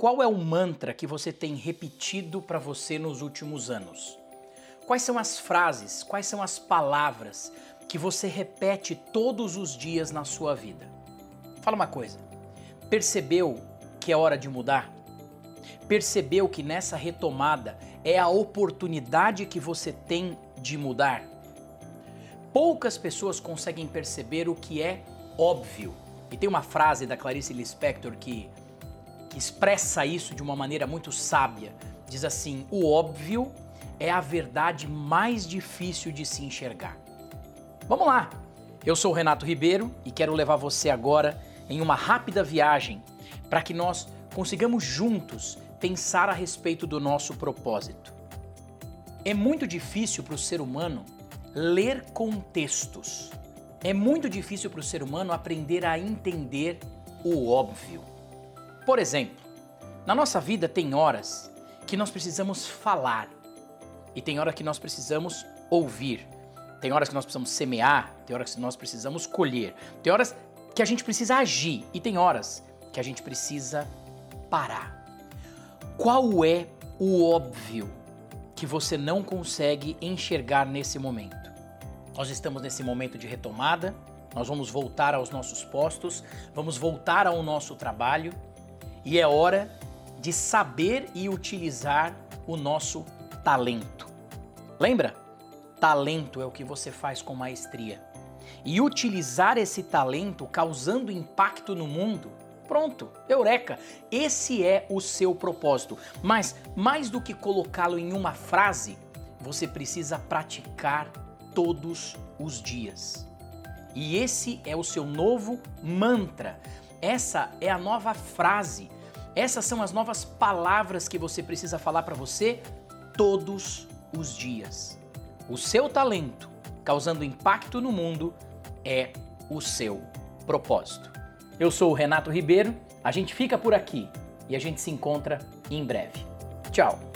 Qual é o mantra que você tem repetido para você nos últimos anos? Quais são as frases, quais são as palavras que você repete todos os dias na sua vida? Fala uma coisa. Percebeu que é hora de mudar? Percebeu que nessa retomada é a oportunidade que você tem de mudar? Poucas pessoas conseguem perceber o que é óbvio. E tem uma frase da Clarice Lispector que, que expressa isso de uma maneira muito sábia. Diz assim: o óbvio é a verdade mais difícil de se enxergar. Vamos lá! Eu sou Renato Ribeiro e quero levar você agora em uma rápida viagem para que nós consigamos juntos pensar a respeito do nosso propósito. É muito difícil para o ser humano ler contextos. É muito difícil para o ser humano aprender a entender o óbvio. Por exemplo, na nossa vida tem horas que nós precisamos falar e tem hora que nós precisamos ouvir. Tem horas que nós precisamos semear, tem horas que nós precisamos colher, tem horas que a gente precisa agir e tem horas que a gente precisa parar. Qual é o óbvio que você não consegue enxergar nesse momento? Nós estamos nesse momento de retomada, nós vamos voltar aos nossos postos, vamos voltar ao nosso trabalho e é hora de saber e utilizar o nosso talento. Lembra? Talento é o que você faz com maestria. E utilizar esse talento causando impacto no mundo Pronto, eureka! Esse é o seu propósito. Mas, mais do que colocá-lo em uma frase, você precisa praticar todos os dias. E esse é o seu novo mantra. Essa é a nova frase. Essas são as novas palavras que você precisa falar para você todos os dias. O seu talento, causando impacto no mundo, é o seu propósito. Eu sou o Renato Ribeiro, a gente fica por aqui e a gente se encontra em breve. Tchau!